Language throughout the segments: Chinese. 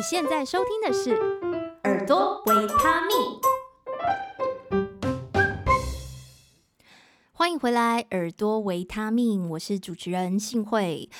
你现在收听的是耳朵维他命。欢迎回来，耳朵维他命，我是主持人幸慧。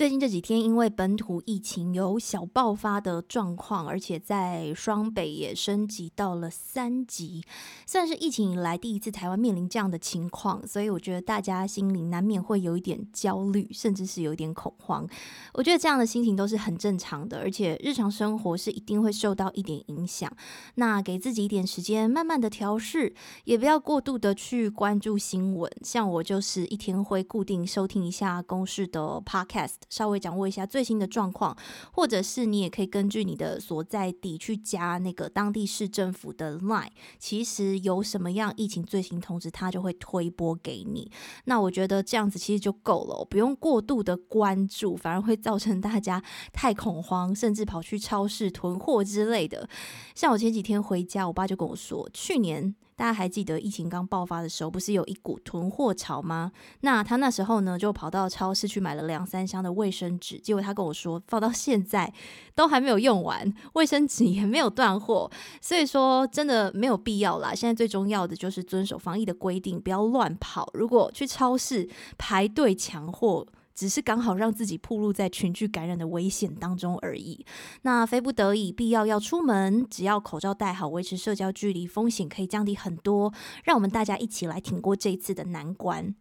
最近这几天，因为本土疫情有小爆发的状况，而且在双北也升级到了三级，算是疫情以来第一次台湾面临这样的情况，所以我觉得大家心里难免会有一点焦虑，甚至是有一点恐慌。我觉得这样的心情都是很正常的，而且日常生活是一定会受到一点影响。那给自己一点时间，慢慢的调试，也不要过度的去关注新闻。像我就是一天会固定收听一下公视的 Podcast。稍微掌握一下最新的状况，或者是你也可以根据你的所在地去加那个当地市政府的 Line，其实有什么样疫情最新通知，他就会推播给你。那我觉得这样子其实就够了，不用过度的关注，反而会造成大家太恐慌，甚至跑去超市囤货之类的。像我前几天回家，我爸就跟我说，去年。大家还记得疫情刚爆发的时候，不是有一股囤货潮吗？那他那时候呢，就跑到超市去买了两三箱的卫生纸，结果他跟我说，放到现在都还没有用完，卫生纸也没有断货，所以说真的没有必要啦。现在最重要的就是遵守防疫的规定，不要乱跑。如果去超市排队抢货，只是刚好让自己暴露在群聚感染的危险当中而已。那非不得已必要要出门，只要口罩戴好，维持社交距离，风险可以降低很多。让我们大家一起来挺过这一次的难关。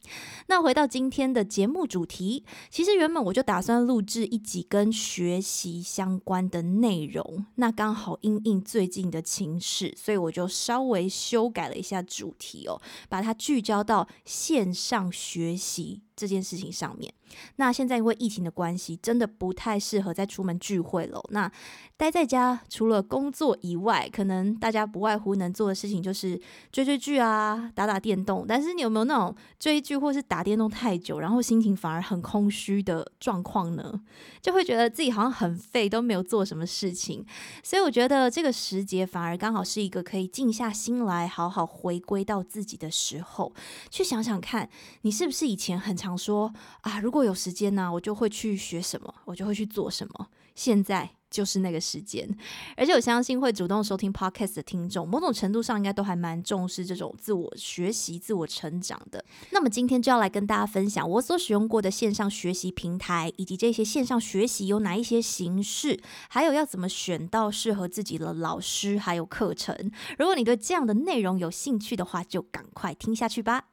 那回到今天的节目主题，其实原本我就打算录制一集跟学习相关的内容，那刚好因应最近的情势，所以我就稍微修改了一下主题哦，把它聚焦到线上学习。这件事情上面，那现在因为疫情的关系，真的不太适合再出门聚会了。那待在家，除了工作以外，可能大家不外乎能做的事情就是追追剧啊，打打电动。但是你有没有那种追剧或是打电动太久，然后心情反而很空虚的状况呢？就会觉得自己好像很废，都没有做什么事情。所以我觉得这个时节反而刚好是一个可以静下心来，好好回归到自己的时候。去想想看，你是不是以前很常想说啊，如果有时间呢、我就会去学什么，我就会去做什么。现在就是那个时间，而且我相信会主动收听 Podcast 的听众，某种程度上应该都还蛮重视这种自我学习、自我成长的。那么今天就要来跟大家分享我所使用过的线上学习平台，以及这些线上学习有哪一些形式，还有要怎么选到适合自己的老师还有课程。如果你对这样的内容有兴趣的话，就赶快听下去吧。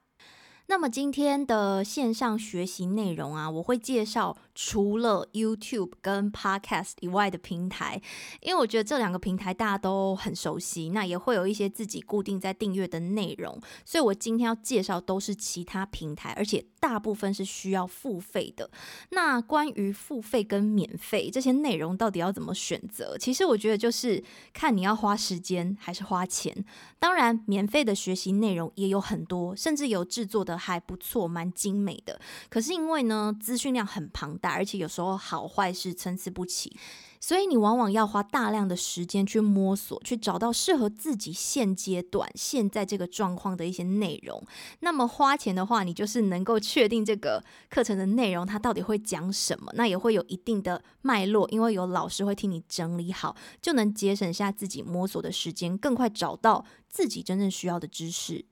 那么今天的线上学习内容啊，我会介绍除了 YouTube 跟 Podcast 以外的平台，因为我觉得这两个平台大家都很熟悉，那也会有一些自己固定在订阅的内容，所以我今天要介绍都是其他平台，而且大部分是需要付费的。那关于付费跟免费这些内容到底要怎么选择？其实我觉得就是看你要花时间还是花钱。当然，免费的学习内容也有很多，甚至有制作的。还不错，蛮精美的。可是因为呢，资讯量很庞大，而且有时候好坏是参差不齐，所以你往往要花大量的时间去摸索，去找到适合自己现阶段、现在这个状况的一些内容。那么花钱的话，你就是能够确定这个课程的内容它到底会讲什么，那也会有一定的脉络，因为有老师会替你整理好，就能节省下自己摸索的时间，更快找到自己真正需要的知识。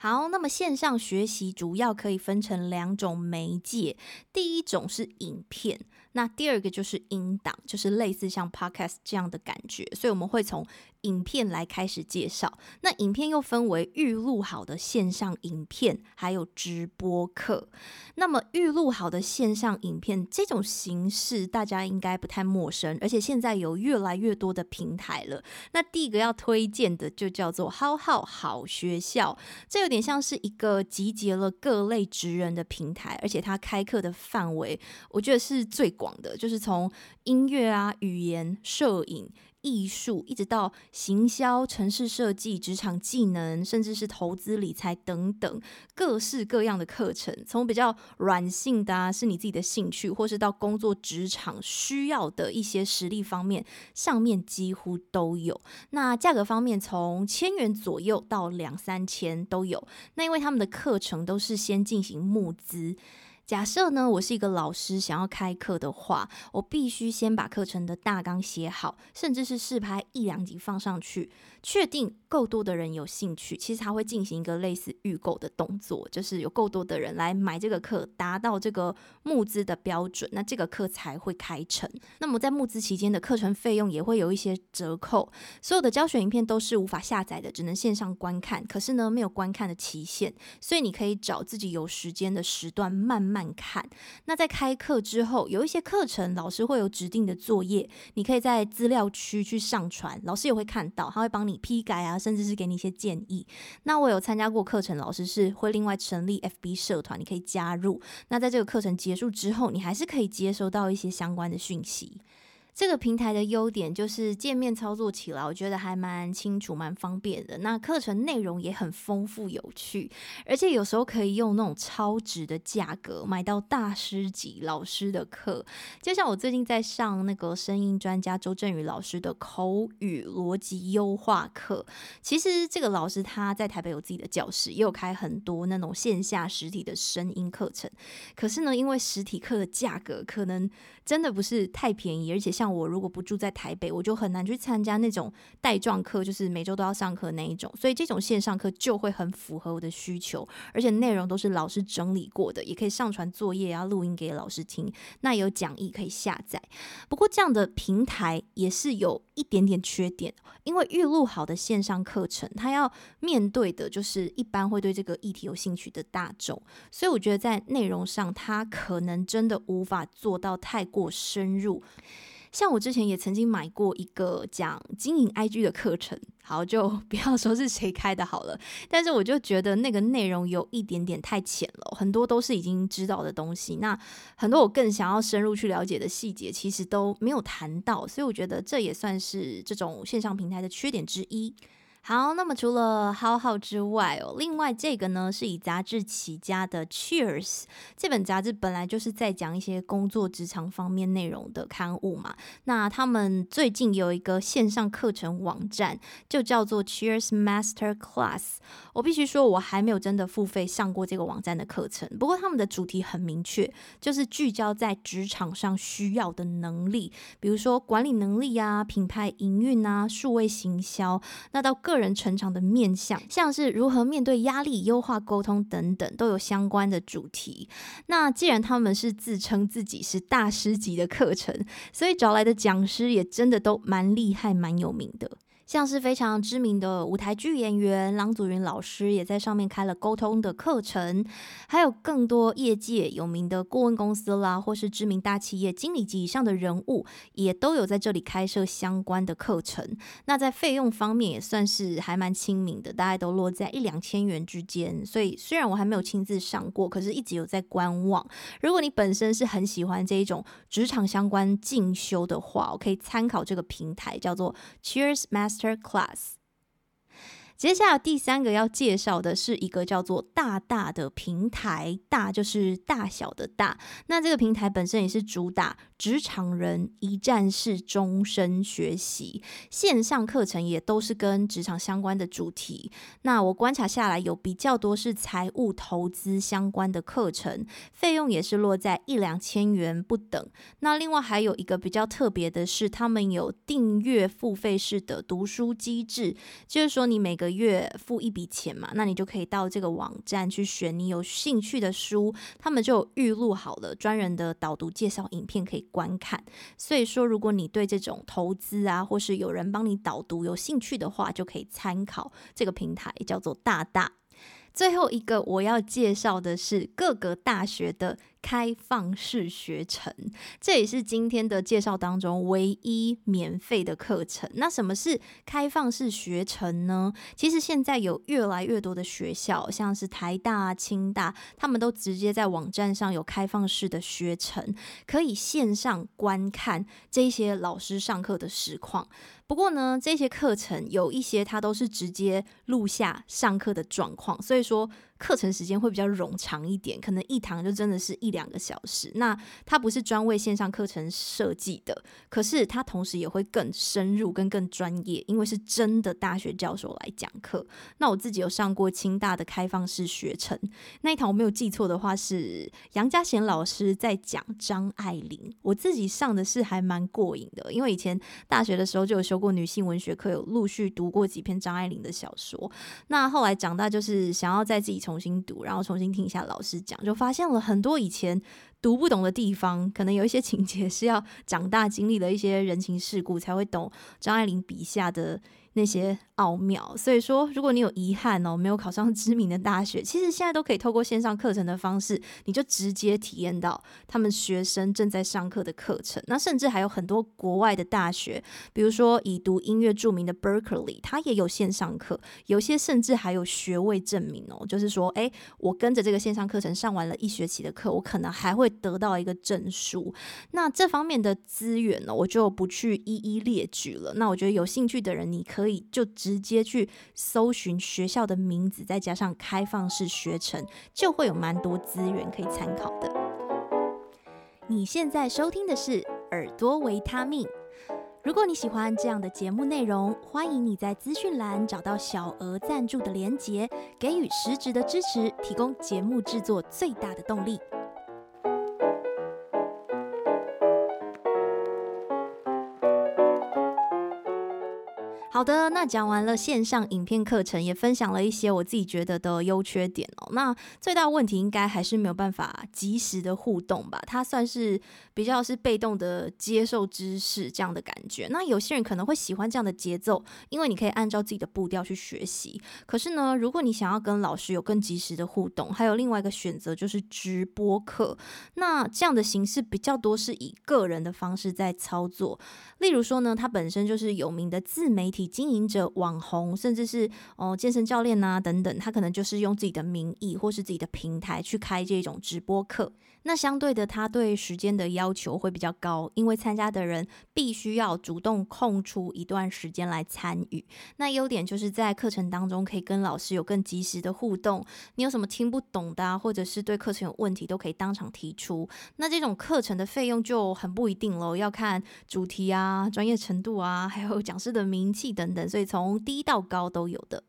好，那么线上学习主要可以分成两种媒介，第一种是影片，那第二个就是音档，就是类似像 Podcast 这样的感觉，所以我们会从影片来开始介绍，那影片又分为预录好的线上影片，还有直播课。那么预录好的线上影片这种形式，大家应该不太陌生，而且现在有越来越多的平台了。那第一个要推荐的就叫做浩浩好学校，这有点像是一个集结了各类职人的平台，而且它开课的范围，我觉得是最广的，就是从音乐啊、语言、摄影。艺术一直到行销、城市设计、职场技能，甚至是投资理财等等各式各样的课程，从比较软性的啊，是你自己的兴趣，或是到工作职场需要的一些实力方面，上面几乎都有。那价格方面，从千元左右到两三千都有。那因为他们的课程都是先进行募资。假设呢，我是一个老师，想要开课的话，我必须先把课程的大纲写好，甚至是试拍一两集放上去，确定够多的人有兴趣。其实他会进行一个类似预购的动作，就是有够多的人来买这个课，达到这个募资的标准，那这个课才会开成。那么在募资期间的课程费用也会有一些折扣。所有的教学影片都是无法下载的，只能线上观看。可是呢，没有观看的期限，所以你可以找自己有时间的时段慢慢。慢看。那在开课之后，有一些课程老师会有指定的作业，你可以在资料区去上传，老师也会看到，他会帮你批改啊，甚至是给你一些建议。那我有参加过课程，老师是会另外成立 FB 社团，你可以加入。那在这个课程结束之后，你还是可以接收到一些相关的讯息。这个平台的优点就是界面操作起来，我觉得还蛮清楚、蛮方便的。那课程内容也很丰富有趣，而且有时候可以用那种超值的价格买到大师级老师的课。就像我最近在上那个声音专家周振宇老师的口语逻辑优化课。其实这个老师他在台北有自己的教室，也有开很多那种线下实体的声音课程。可是呢，因为实体课的价格可能真的不是太便宜，而且像我如果不住在台北，我就很难去参加那种带状课，就是每周都要上课那一种。所以这种线上课就会很符合我的需求，而且内容都是老师整理过的，也可以上传作业啊、录音给老师听。那有讲义可以下载。不过这样的平台也是有一点点缺点，因为预录好的线上课程，它要面对的就是一般会对这个议题有兴趣的大众，所以我觉得在内容上，它可能真的无法做到太过深入。像我之前也曾经买过一个讲经营 IG 的课程，好，就 不要说是谁开的好了，但是我就觉得那个内容有一点点太浅了，很多都是已经知道的东西，那很多我更想要深入去了解的细节，其实都没有谈到，所以我觉得这也算是这种线上平台的缺点之一。好，那么除了浩浩之外哦，另外这个呢是以杂志起家的 Cheers 这本杂志本来就是在讲一些工作职场方面内容的刊物嘛。那他们最近有一个线上课程网站，就叫做 Cheers Master Class。我必须说，我还没有真的付费上过这个网站的课程。不过他们的主题很明确，就是聚焦在职场上需要的能力，比如说管理能力啊、品牌营运啊、数位行销，那到个人成长的面向，像是如何面对压力、优化沟通等等，都有相关的主题。那既然他们是自称自己是大师级的课程，所以找来的讲师也真的都蛮厉害、蛮有名的。像是非常知名的舞台剧演员郎祖筠老师也在上面开了沟通的课程，还有更多业界有名的顾问公司啦，或是知名大企业经理级以上的人物，也都有在这里开设相关的课程。那在费用方面也算是还蛮亲民的，大概都落在一两千元之间。所以虽然我还没有亲自上过，可是一直有在观望。如果你本身是很喜欢这一种职场相关进修的话，我可以参考这个平台，叫做 Cheers Master。Tier Class。接下来第三个要介绍的是一个叫做大大的平台，大就是大小的大。那这个平台本身也是主打职场人一站式终身学习，线上课程也都是跟职场相关的主题。那我观察下来，有比较多是财务投资相关的课程，费用也是落在一两千元不等。那另外还有一个比较特别的是，他们有订阅付费式的读书机制，就是说你每个月付一笔钱嘛，那你就可以到这个网站去选你有兴趣的书，他们就预录好了专人的导读介绍影片可以观看。所以说，如果你对这种投资啊，或是有人帮你导读有兴趣的话，就可以参考这个平台，叫做大大。最后一个我要介绍的是各个大学的。开放式学程，这也是今天的介绍当中唯一免费的课程。那什么是开放式学程呢？其实现在有越来越多的学校，像是台大、清大，他们都直接在网站上有开放式的学程，可以线上观看这些老师上课的实况。不过呢，这些课程有一些它都是直接录下上课的状况，所以说课程时间会比较冗长一点，可能一堂就真的是一两个小时。那它不是专为线上课程设计的，可是它同时也会更深入跟更专业，因为是真的大学教授来讲课。那我自己有上过清大的开放式学程，那一堂我没有记错的话是杨家贤老师在讲张爱玲，我自己上的是还蛮过瘾的，因为以前大学的时候就有修过女性文学课，有陆续读过几篇张爱玲的小说。那后来长大就是想要在自己重新读，然后重新听一下老师讲，就发现了很多以前读不懂的地方，可能有一些情节是要长大经历了一些人情世故才会懂张爱玲笔下的那些奥妙，所以说，如果你有遗憾哦，没有考上知名的大学，其实现在都可以透过线上课程的方式，你就直接体验到他们学生正在上课的课程。那甚至还有很多国外的大学，比如说以读音乐著名的 Berkeley，它也有线上课，有些甚至还有学位证明哦，就是说，诶，我跟着这个线上课程上完了一学期的课，我可能还会得到一个证书。那这方面的资源呢，我就不去一一列举了。那我觉得有兴趣的人，你可以。就直接去搜寻学校的名字，再加上开放式学程，就会有蛮多资源可以参考的。你现在收听的是耳朵维他命。如果你喜欢这样的节目内容，欢迎你在资讯栏找到小额赞助的连结，给予实质的支持，提供节目制作最大的动力。好的，那讲完了线上影片课程，也分享了一些我自己觉得的优缺点哦。那最大问题应该还是没有办法及时的互动吧？它算是比较是被动的接受知识这样的感觉。那有些人可能会喜欢这样的节奏，因为你可以按照自己的步调去学习。可是呢，如果你想要跟老师有更及时的互动，还有另外一个选择就是直播课。那这样的形式比较多是以个人的方式在操作。例如说呢，他本身就是有名的自媒体。经营者、网红，甚至是哦健身教练呐、啊、等等，他可能就是用自己的名义或是自己的平台去开这种直播课。那相对的，他对时间的要求会比较高，因为参加的人必须要主动空出一段时间来参与。那优点就是在课程当中可以跟老师有更及时的互动，你有什么听不懂的、啊，或者是对课程有问题，都可以当场提出。那这种课程的费用就很不一定喽，要看主题啊、专业程度啊，还有讲师的名气。等等，所以从低到高都有的。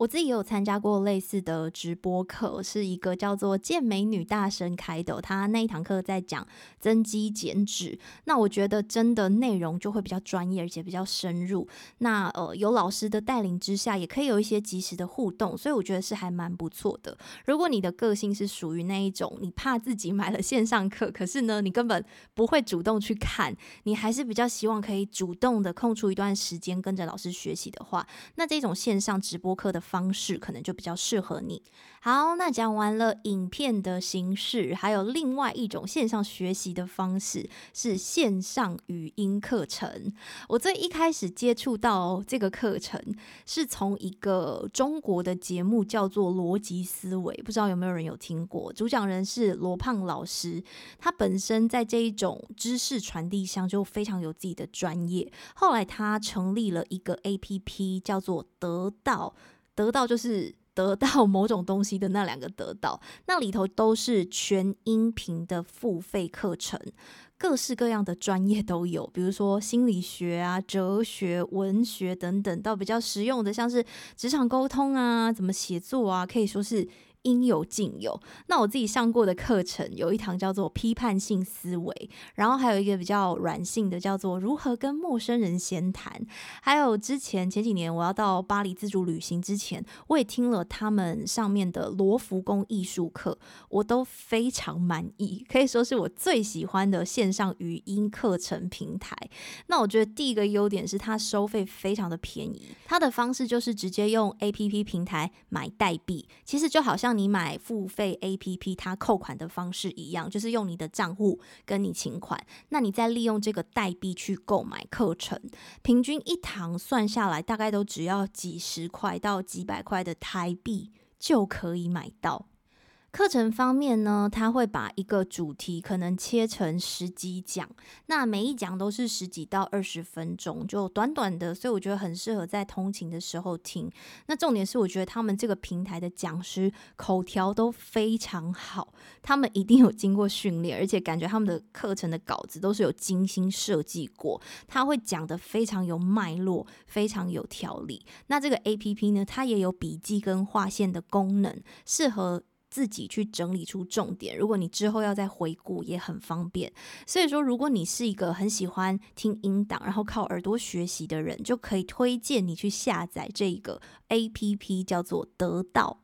我自己也有参加过类似的直播课，是一个叫做“健美女大神”开的。他那一堂课在讲增肌减脂，那我觉得真的内容就会比较专业，而且比较深入。那呃，有老师的带领之下，也可以有一些及时的互动，所以我觉得是还蛮不错的。如果你的个性是属于那一种，你怕自己买了线上课，可是呢，你根本不会主动去看，你还是比较希望可以主动的空出一段时间跟着老师学习的话，那这种线上直播课的。方式可能就比较适合你。好，那讲完了影片的形式，还有另外一种线上学习的方式是线上语音课程。我最一开始接触到这个课程，是从一个中国的节目叫做《逻辑思维》，不知道有没有人有听过？主讲人是罗胖老师，他本身在这一种知识传递上就非常有自己的专业。后来他成立了一个 APP，叫做得到。得到就是 得到某种东西的那两个得到，那里头都是全音频的付费课程，各式各样的专业都有，比如说心理学啊、哲学、文学等等，到比较实用的，像是职场沟通啊、怎么写作啊，可以说是。应有尽有。那我自己上过的课程有一堂叫做批判性思维，然后还有一个比较软性的叫做如何跟陌生人闲谈。还有之前前几年我要到巴黎自助旅行之前，我也听了他们上面的罗浮宫艺术课，我都非常满意，可以说是我最喜欢的线上语音课程平台。那我觉得第一个优点是它收费非常的便宜，它的方式就是直接用 APP 平台买代币，其实就好像。像你买付费 APP，它扣款的方式一样，就是用你的账户跟你请款，那你再利用这个代币去购买课程，平均一堂算下来，大概都只要几十块到几百块的台币就可以买到。课程方面呢，他会把一个主题可能切成十几讲，那每一讲都是十几到二十分钟，就短短的，所以我觉得很适合在通勤的时候听。那重点是，我觉得他们这个平台的讲师口条都非常好，他们一定有经过训练，而且感觉他们的课程的稿子都是有精心设计过，他会讲得非常有脉络，非常有条理。那这个 APP 呢，它也有笔记跟划线的功能，适合。自己去整理出重点，如果你之后要再回顾也很方便。所以说，如果你是一个很喜欢听音档，然后靠耳朵学习的人，就可以推荐你去下载这个 APP，叫做得到。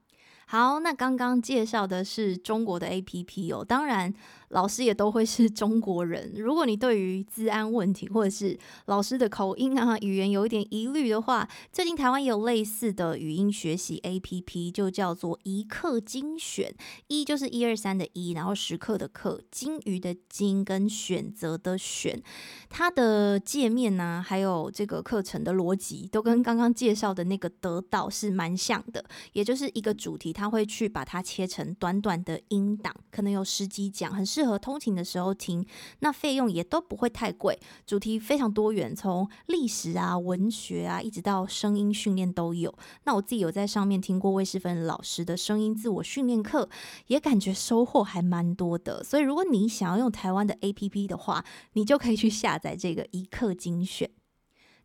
好，那刚刚介绍的是中国的 APP 哦，当然。老师也都会是 中国人。如果你对于治安问题或者是老师的口音啊、语言有一点疑虑的话，最近台湾也有类似的语音学习 APP，就叫做一课精选。一就是一二三的一，然后时刻的课，金鱼的金跟选择的选。它的界面呢、还有这个课程的逻辑，都跟刚刚介绍的那个得到是蛮像的。也就是一个主题，它会去把它切成短短的音档，可能有十几讲，很适合通勤的时候听，那费用也都不会太贵，主题非常多元，从历史啊、文学啊，一直到声音训练都有。那我自己有在上面听过魏世芬老师的声音自我训练课，也感觉收获还蛮多的。所以如果你想要用台湾的 APP 的话，你就可以去下载这个一课精选。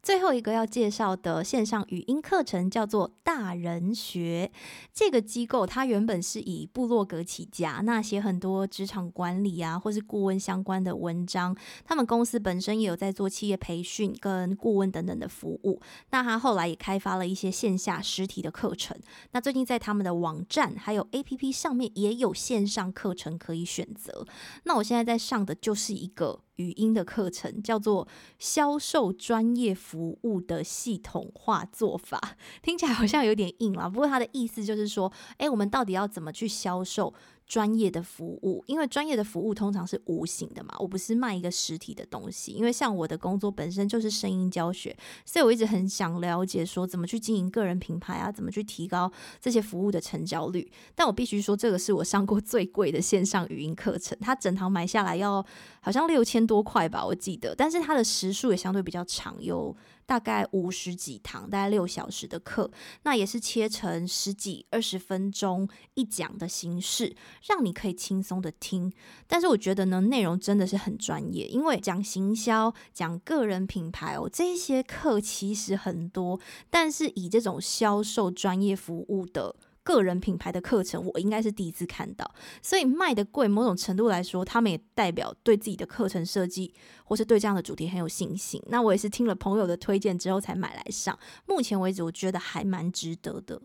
最后一个要介绍的线上语音课程叫做大人学。这个机构它原本是以部落格起家，那写很多职场管理啊，或是顾问相关的文章。他们公司本身也有在做企业培训跟顾问等等的服务。那他后来也开发了一些线下实体的课程。那最近在他们的网站还有 APP 上面也有线上课程可以选择。那我现在在上的就是一个。语音的课程叫做销售专业服务的系统化做法，听起来好像有点硬啦。不过它的意思就是说，哎，我们到底要怎么去销售？专业的服务，因为专业的服务通常是无形的嘛，我不是卖一个实体的东西。因为像我的工作本身就是声音教学，所以我一直很想了解说怎么去经营个人品牌啊，怎么去提高这些服务的成交率。但我必须说，这个是我上过最贵的线上语音课程，它整堂买下来要好像六千多块吧，我记得。但是它的时数也相对比较长，有。大概五十几堂，大概六小时的课，那也是切成十几、二十分钟一讲的形式，让你可以轻松的听。但是我觉得呢，内容真的是很专业，因为讲行销、讲个人品牌哦，这些课其实很多，但是以这种销售专业服务的。个人品牌的课程，我应该是第一次看到，所以卖的贵，某种程度来说，他们也代表对自己的课程设计或是对这样的主题很有信心。那我也是听了朋友的推荐之后才买来上，目前为止，我觉得还蛮值得的。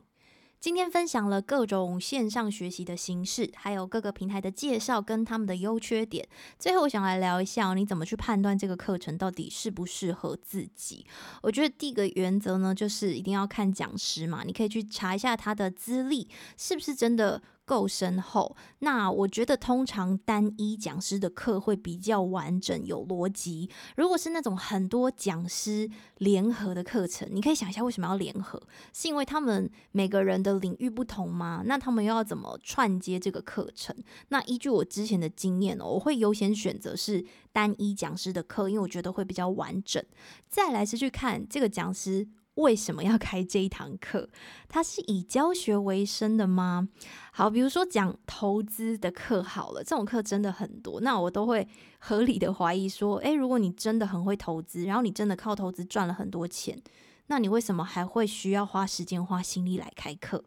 今天分享了各种线上学习的形式，还有各个平台的介绍跟他们的优缺点。最后，我想来聊一下，你怎么去判断这个课程到底适不适合自己？我觉得第一个原则呢，就是一定要看讲师嘛，你可以去查一下他的资历是不是真的。够深厚，那我觉得通常单一讲师的课会比较完整有逻辑。如果是那种很多讲师联合的课程，你可以想一下为什么要联合？是因为他们每个人的领域不同吗？那他们又要怎么串接这个课程？那依据我之前的经验哦，我会优先选择是单一讲师的课，因为我觉得会比较完整。再来是去看这个讲师。为什么要开这一堂课？他是以教学为生的吗？好，比如说讲投资的课好了，这种课真的很多，那我都会合理的怀疑说，诶，如果你真的很会投资，然后你真的靠投资赚了很多钱，那你为什么还会需要花时间花心力来开课？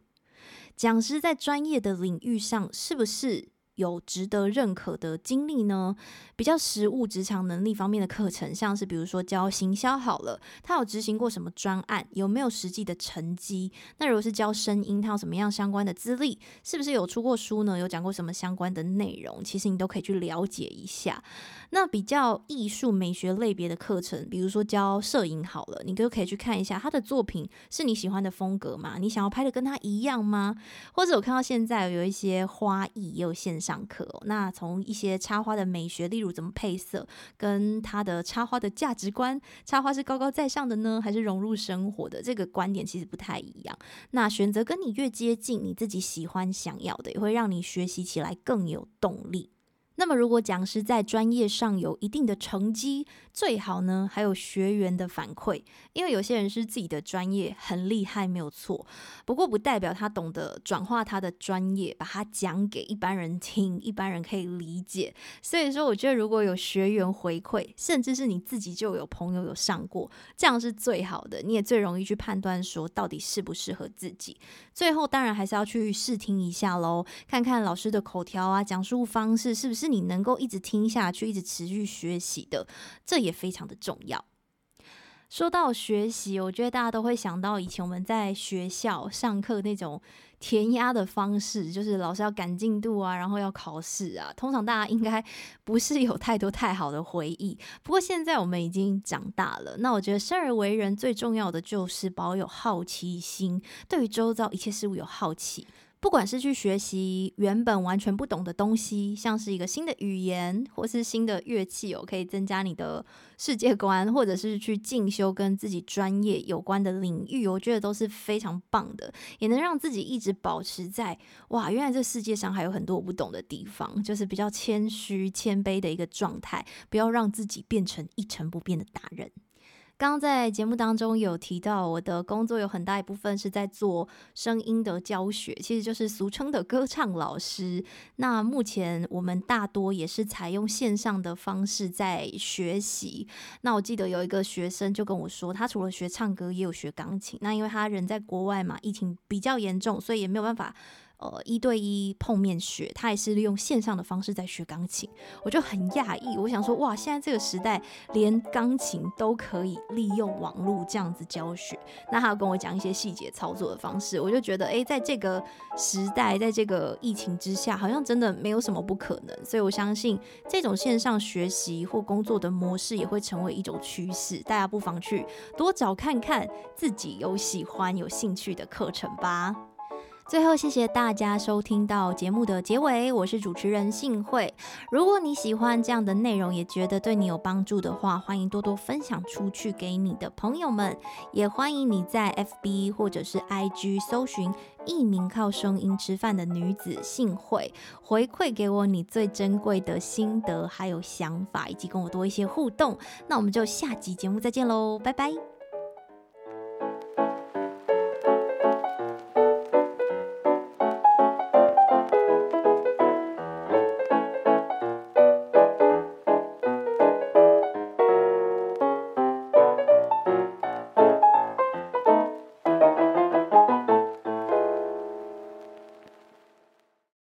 讲师在专业的领域上是不是？有值得认可的经历呢？比较实务职场能力方面的课程，像是比如说教行销好了，他有执行过什么专案，有没有实际的成绩？那如果是教声音，他有什么样相关的资历？是不是有出过书呢？有讲过什么相关的内容？其实你都可以去了解一下。那比较艺术美学类别的课程，比如说教摄影好了，你都可以去看一下他的作品是你喜欢的风格吗？你想要拍的跟他一样吗？或者我看到现在有一些花艺也有线上。上课。那从一些插花的美学，例如怎么配色，跟他的插花的价值观，插花是高高在上的呢，还是融入生活的？这个观点其实不太一样。那选择跟你越接近，你自己喜欢想要的，也会让你学习起来更有动力。那么，如果讲师在专业上有一定的成绩，最好呢还有学员的反馈，因为有些人是自己的专业很厉害，没有错。不过，不代表他懂得转化他的专业，把它讲给一般人听，一般人可以理解。所以说，我觉得如果有学员回馈，甚至是你自己就有朋友有上过，这样是最好的，你也最容易去判断说到底适不适合自己。最后，当然还是要去试听一下喽，看看老师的口条啊，讲述方式是不是你能够一直听下去，一直持续学习的，这也非常的重要。说到学习，我觉得大家都会想到以前我们在学校上课那种填鸭的方式，就是老师要赶进度啊，然后要考试啊。通常大家应该不是有太多太好的回忆。不过现在我们已经长大了，那我觉得生而为人最重要的就是保有好奇心，对于周遭一切事物有好奇。不管是去学习原本完全不懂的东西，像是一个新的语言或是新的乐器哦，可以增加你的世界观，或者是去进修跟自己专业有关的领域，我觉得都是非常棒的，也能让自己一直保持在哇，原来这世界上还有很多我不懂的地方，就是比较谦虚谦卑的一个状态，不要让自己变成一成不变的大人。刚刚在节目当中有提到，我的工作有很大一部分是在做声音的教学，其实就是俗称的歌唱老师。那目前我们大多也是采用线上的方式在学习。那我记得有一个学生就跟我说，他除了学唱歌，也有学钢琴。那因为他人在国外嘛，疫情比较严重，所以也没有办法。呃，一对一碰面学，他也是利用线上的方式在学钢琴，我就很讶异。我想说，哇，现在这个时代，连钢琴都可以利用网络这样子教学。那他跟我讲一些细节操作的方式，我就觉得，诶，在这个时代，在这个疫情之下，好像真的没有什么不可能。所以我相信，这种线上学习或工作的模式也会成为一种趋势。大家不妨去多找看看自己有喜欢、有兴趣的课程吧。最后，谢谢大家收听到节目的结尾，我是主持人幸慧。如果你喜欢这样的内容，也觉得对你有帮助的话，欢迎多多分享出去给你的朋友们。也欢迎你在 FB 或者是 IG 搜寻一名靠声音吃饭的女子幸慧，回馈给我你最珍贵的心得还有想法，以及跟我多一些互动。那我们就下集节目再见喽，拜拜。